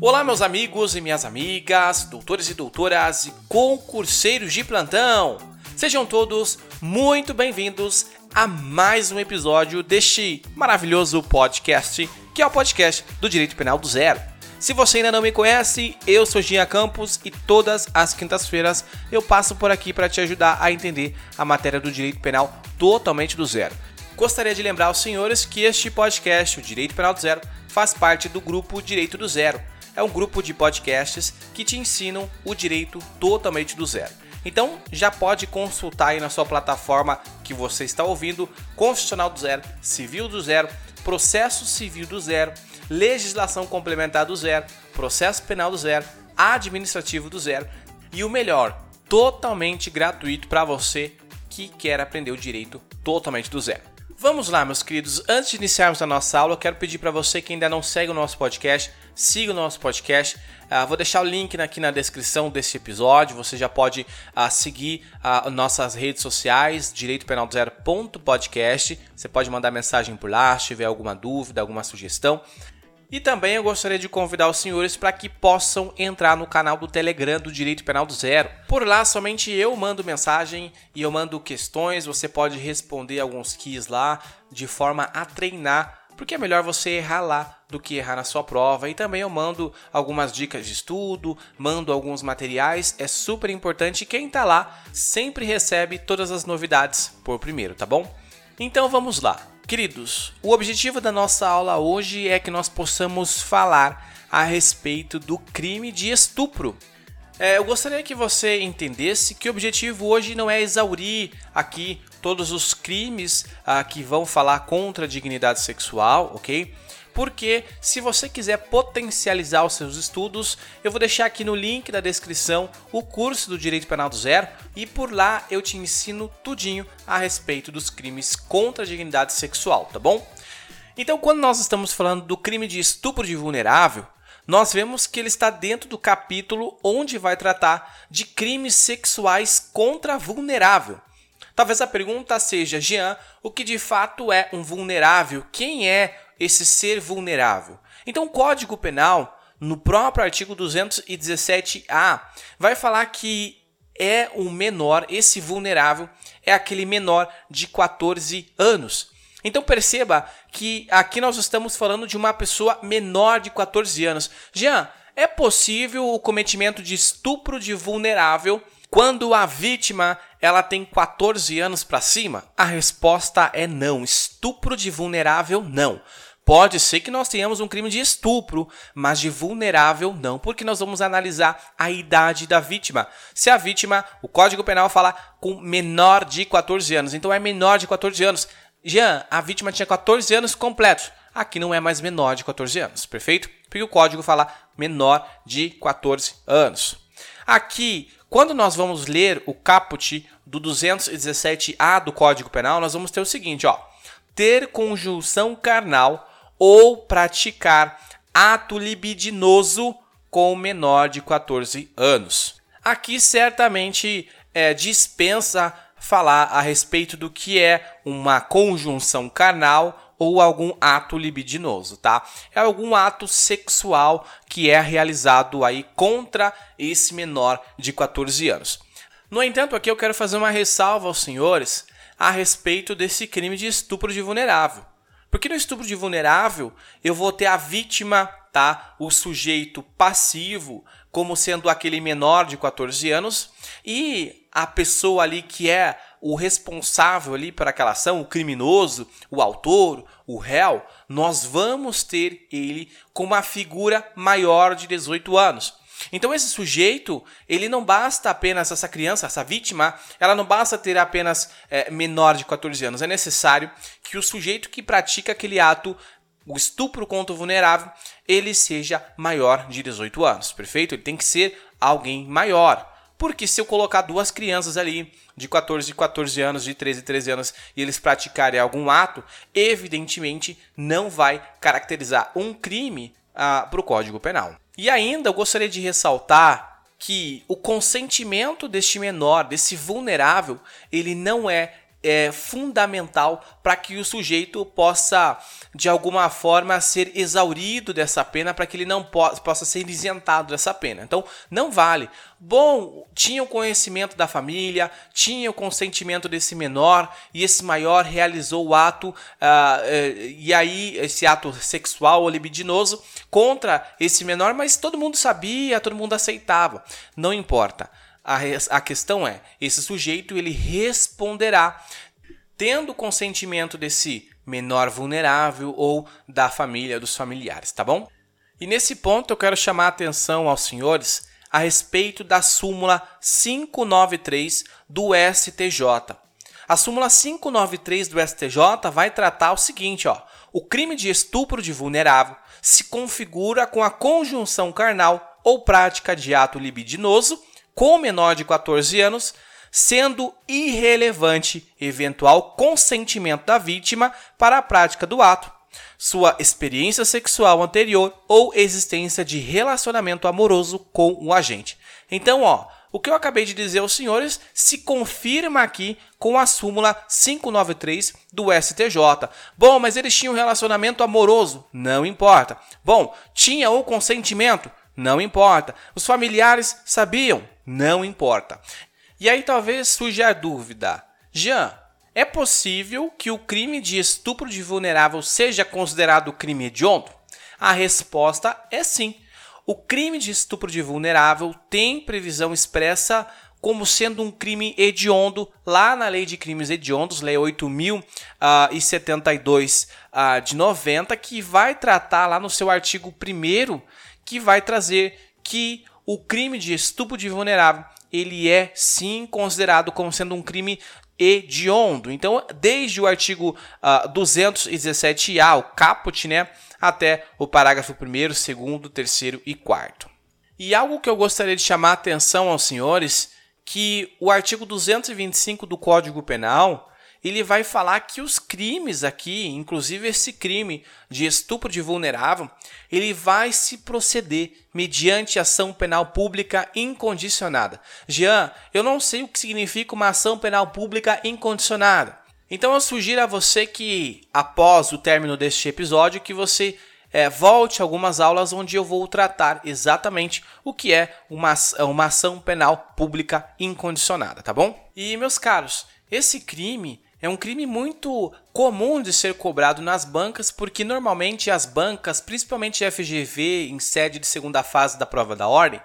Olá, meus amigos e minhas amigas, doutores e doutoras e concurseiros de plantão! Sejam todos muito bem-vindos a mais um episódio deste maravilhoso podcast, que é o podcast do Direito Penal do Zero. Se você ainda não me conhece, eu sou Gia Campos e todas as quintas-feiras eu passo por aqui para te ajudar a entender a matéria do direito penal totalmente do zero. Gostaria de lembrar aos senhores que este podcast, o Direito Penal do Zero, faz parte do grupo Direito do Zero. É um grupo de podcasts que te ensinam o direito totalmente do zero. Então já pode consultar aí na sua plataforma que você está ouvindo Constitucional do Zero, Civil do Zero, Processo Civil do Zero, Legislação Complementar do Zero, Processo Penal do Zero, Administrativo do Zero e o melhor, totalmente gratuito para você que quer aprender o direito totalmente do zero. Vamos lá, meus queridos. Antes de iniciarmos a nossa aula, eu quero pedir para você que ainda não segue o nosso podcast, siga o nosso podcast. Uh, vou deixar o link aqui na descrição desse episódio. Você já pode uh, seguir uh, nossas redes sociais, Direito Penal Zero podcast. Você pode mandar mensagem por lá se tiver alguma dúvida, alguma sugestão. E também eu gostaria de convidar os senhores para que possam entrar no canal do Telegram do Direito Penal do Zero. Por lá, somente eu mando mensagem e eu mando questões. Você pode responder alguns keys lá de forma a treinar, porque é melhor você errar lá do que errar na sua prova. E também eu mando algumas dicas de estudo, mando alguns materiais. É super importante. Quem está lá sempre recebe todas as novidades por primeiro, tá bom? Então vamos lá. Queridos, o objetivo da nossa aula hoje é que nós possamos falar a respeito do crime de estupro. É, eu gostaria que você entendesse que o objetivo hoje não é exaurir aqui todos os crimes ah, que vão falar contra a dignidade sexual, ok? Porque se você quiser potencializar os seus estudos, eu vou deixar aqui no link da descrição o curso do Direito Penal do Zero e por lá eu te ensino tudinho a respeito dos crimes contra a dignidade sexual, tá bom? Então, quando nós estamos falando do crime de estupro de vulnerável, nós vemos que ele está dentro do capítulo onde vai tratar de crimes sexuais contra vulnerável. Talvez a pergunta seja, Jean, o que de fato é um vulnerável? Quem é esse ser vulnerável. Então, o Código Penal, no próprio artigo 217-A, vai falar que é o menor, esse vulnerável é aquele menor de 14 anos. Então perceba que aqui nós estamos falando de uma pessoa menor de 14 anos. Jean, é possível o cometimento de estupro de vulnerável quando a vítima ela tem 14 anos para cima? A resposta é não. Estupro de vulnerável não. Pode ser que nós tenhamos um crime de estupro, mas de vulnerável não, porque nós vamos analisar a idade da vítima. Se a vítima, o Código Penal fala com menor de 14 anos, então é menor de 14 anos. Jean, a vítima tinha 14 anos completos. Aqui não é mais menor de 14 anos, perfeito? Porque o código fala menor de 14 anos. Aqui, quando nós vamos ler o caput do 217A do Código Penal, nós vamos ter o seguinte, ó: ter conjunção carnal ou praticar ato libidinoso com menor de 14 anos. Aqui certamente é, dispensa falar a respeito do que é uma conjunção carnal ou algum ato libidinoso, tá? É algum ato sexual que é realizado aí contra esse menor de 14 anos. No entanto, aqui eu quero fazer uma ressalva aos senhores a respeito desse crime de estupro de vulnerável. Porque no estupro de vulnerável, eu vou ter a vítima, tá? O sujeito passivo, como sendo aquele menor de 14 anos, e a pessoa ali que é o responsável ali por aquela ação, o criminoso, o autor, o réu, nós vamos ter ele com uma figura maior de 18 anos. Então esse sujeito, ele não basta apenas, essa criança, essa vítima, ela não basta ter apenas é, menor de 14 anos. É necessário que o sujeito que pratica aquele ato, o estupro contra o vulnerável, ele seja maior de 18 anos, perfeito? Ele tem que ser alguém maior. Porque se eu colocar duas crianças ali, de 14 e 14 anos, de 13 e 13 anos, e eles praticarem algum ato, evidentemente não vai caracterizar um crime ah, para o Código Penal. E ainda eu gostaria de ressaltar que o consentimento deste menor, desse vulnerável, ele não é é fundamental para que o sujeito possa, de alguma forma, ser exaurido dessa pena, para que ele não po possa ser isentado dessa pena. Então, não vale. Bom, tinha o conhecimento da família, tinha o consentimento desse menor, e esse maior realizou o ato, uh, uh, e aí, esse ato sexual ou libidinoso contra esse menor, mas todo mundo sabia, todo mundo aceitava. Não importa. A, a questão é, esse sujeito ele responderá tendo consentimento desse menor vulnerável ou da família, dos familiares, tá bom? E nesse ponto eu quero chamar a atenção aos senhores a respeito da súmula 593 do STJ. A súmula 593 do STJ vai tratar o seguinte, ó: o crime de estupro de vulnerável se configura com a conjunção carnal ou prática de ato libidinoso com menor de 14 anos, sendo irrelevante eventual consentimento da vítima para a prática do ato, sua experiência sexual anterior ou existência de relacionamento amoroso com o agente. Então, ó, o que eu acabei de dizer aos senhores se confirma aqui com a súmula 593 do STJ. Bom, mas eles tinham um relacionamento amoroso? Não importa. Bom, tinha o consentimento? Não importa. Os familiares sabiam? Não importa. E aí talvez surja a dúvida: Jean, é possível que o crime de estupro de vulnerável seja considerado crime hediondo? A resposta é sim. O crime de estupro de vulnerável tem previsão expressa como sendo um crime hediondo lá na Lei de Crimes Hediondos, Lei 8072 uh, uh, de 90, que vai tratar lá no seu artigo 1 que vai trazer que o crime de estupro de vulnerável ele é sim considerado como sendo um crime hediondo. Então, desde o artigo uh, ah, 217A, o caput, né, até o parágrafo 1 2 3 e 4 E algo que eu gostaria de chamar a atenção aos senhores, que o artigo 225 do Código Penal, ele vai falar que os crimes aqui, inclusive esse crime de estupro de vulnerável, ele vai se proceder mediante ação penal pública incondicionada. Jean, eu não sei o que significa uma ação penal pública incondicionada. Então eu sugiro a você que, após o término deste episódio, que você é, volte algumas aulas onde eu vou tratar exatamente o que é uma, uma ação penal pública incondicionada, tá bom? E meus caros, esse crime é um crime muito comum de ser cobrado nas bancas, porque normalmente as bancas, principalmente FGV, em sede de segunda fase da prova da ordem,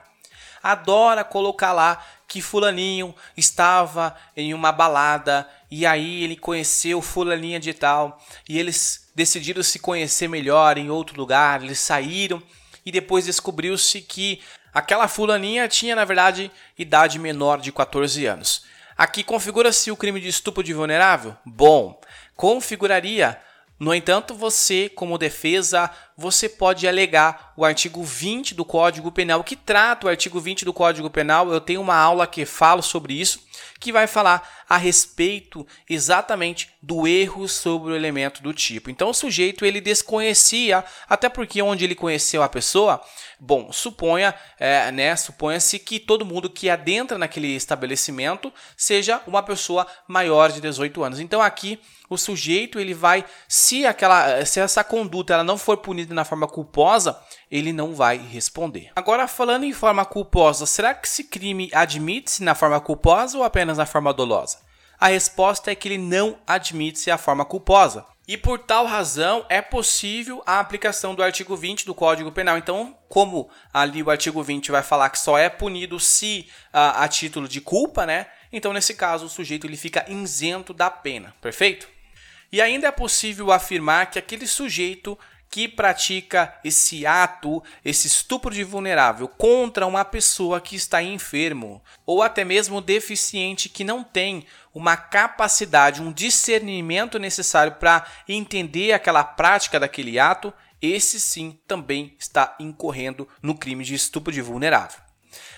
adora colocar lá que fulaninho estava em uma balada e aí ele conheceu fulaninha de tal e eles decidiram se conhecer melhor em outro lugar, eles saíram e depois descobriu-se que aquela fulaninha tinha na verdade idade menor de 14 anos. Aqui configura-se o crime de estupro de vulnerável? Bom, configuraria. No entanto, você, como defesa, você pode alegar o artigo 20 do Código Penal, que trata o artigo 20 do Código Penal. Eu tenho uma aula que falo sobre isso, que vai falar a respeito exatamente do erro sobre o elemento do tipo. Então o sujeito ele desconhecia, até porque onde ele conheceu a pessoa, bom, suponha, é, né, suponha-se que todo mundo que adentra naquele estabelecimento seja uma pessoa maior de 18 anos. Então aqui o sujeito ele vai, se aquela, se essa conduta ela não for punida na forma culposa, ele não vai responder. Agora falando em forma culposa, será que esse crime admite-se na forma culposa ou apenas na forma dolosa? A resposta é que ele não admite-se a forma culposa. E por tal razão é possível a aplicação do artigo 20 do Código Penal. Então, como ali o artigo 20 vai falar que só é punido se uh, a título de culpa, né? Então, nesse caso, o sujeito ele fica isento da pena, perfeito? E ainda é possível afirmar que aquele sujeito que pratica esse ato, esse estupro de vulnerável contra uma pessoa que está enfermo ou até mesmo deficiente que não tem uma capacidade, um discernimento necessário para entender aquela prática daquele ato, esse sim também está incorrendo no crime de estupro de vulnerável.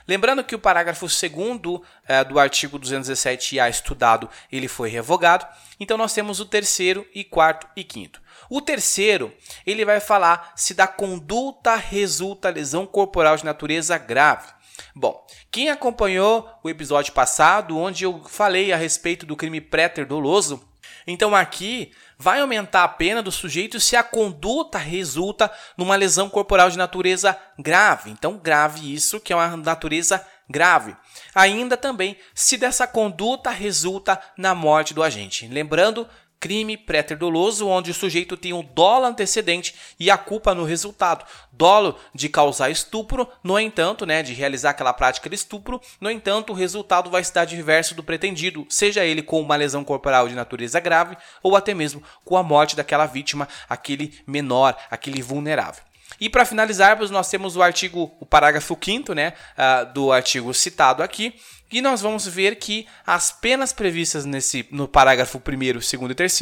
Lembrando que o parágrafo 2 eh, do artigo 217A estudado ele foi revogado, então nós temos o terceiro e quarto e quinto. O terceiro, ele vai falar se da conduta resulta lesão corporal de natureza grave. Bom, quem acompanhou o episódio passado, onde eu falei a respeito do crime pré-doloso, então aqui vai aumentar a pena do sujeito se a conduta resulta numa lesão corporal de natureza grave. Então, grave isso, que é uma natureza grave. Ainda também se dessa conduta resulta na morte do agente. Lembrando crime pré-doloso, onde o sujeito tem um dolo antecedente e a culpa no resultado. Dolo de causar estupro, no entanto, né, de realizar aquela prática de estupro, no entanto, o resultado vai estar diverso do pretendido, seja ele com uma lesão corporal de natureza grave ou até mesmo com a morte daquela vítima, aquele menor, aquele vulnerável. E para finalizarmos, nós temos o artigo, o parágrafo 5 né, uh, do artigo citado aqui, e nós vamos ver que as penas previstas nesse, no parágrafo 1, 2 e 3,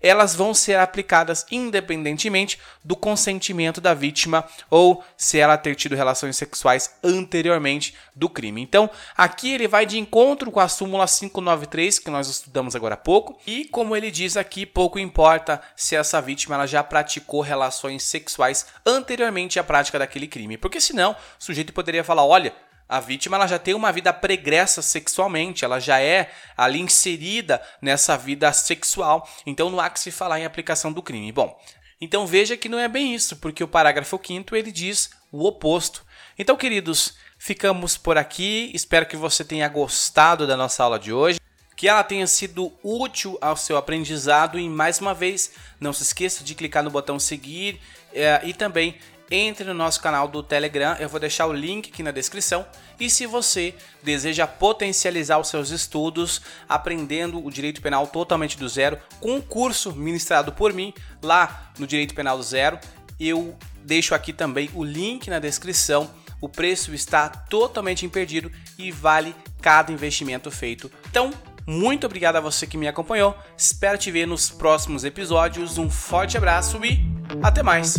elas vão ser aplicadas independentemente do consentimento da vítima ou se ela ter tido relações sexuais anteriormente do crime. Então, aqui ele vai de encontro com a súmula 593, que nós estudamos agora há pouco, e como ele diz aqui, pouco importa se essa vítima ela já praticou relações sexuais anteriormente à prática daquele crime, porque senão o sujeito poderia falar, olha, a vítima ela já tem uma vida pregressa sexualmente, ela já é ali inserida nessa vida sexual, então não há que se falar em aplicação do crime. Bom, então veja que não é bem isso, porque o parágrafo 5 ele diz o oposto. Então, queridos, ficamos por aqui. Espero que você tenha gostado da nossa aula de hoje, que ela tenha sido útil ao seu aprendizado e mais uma vez, não se esqueça de clicar no botão seguir é, e também entre no nosso canal do Telegram, eu vou deixar o link aqui na descrição. E se você deseja potencializar os seus estudos, aprendendo o direito penal totalmente do zero, com um curso ministrado por mim lá no Direito Penal do Zero, eu deixo aqui também o link na descrição. O preço está totalmente impedido e vale cada investimento feito. Então, muito obrigado a você que me acompanhou. Espero te ver nos próximos episódios. Um forte abraço e até mais!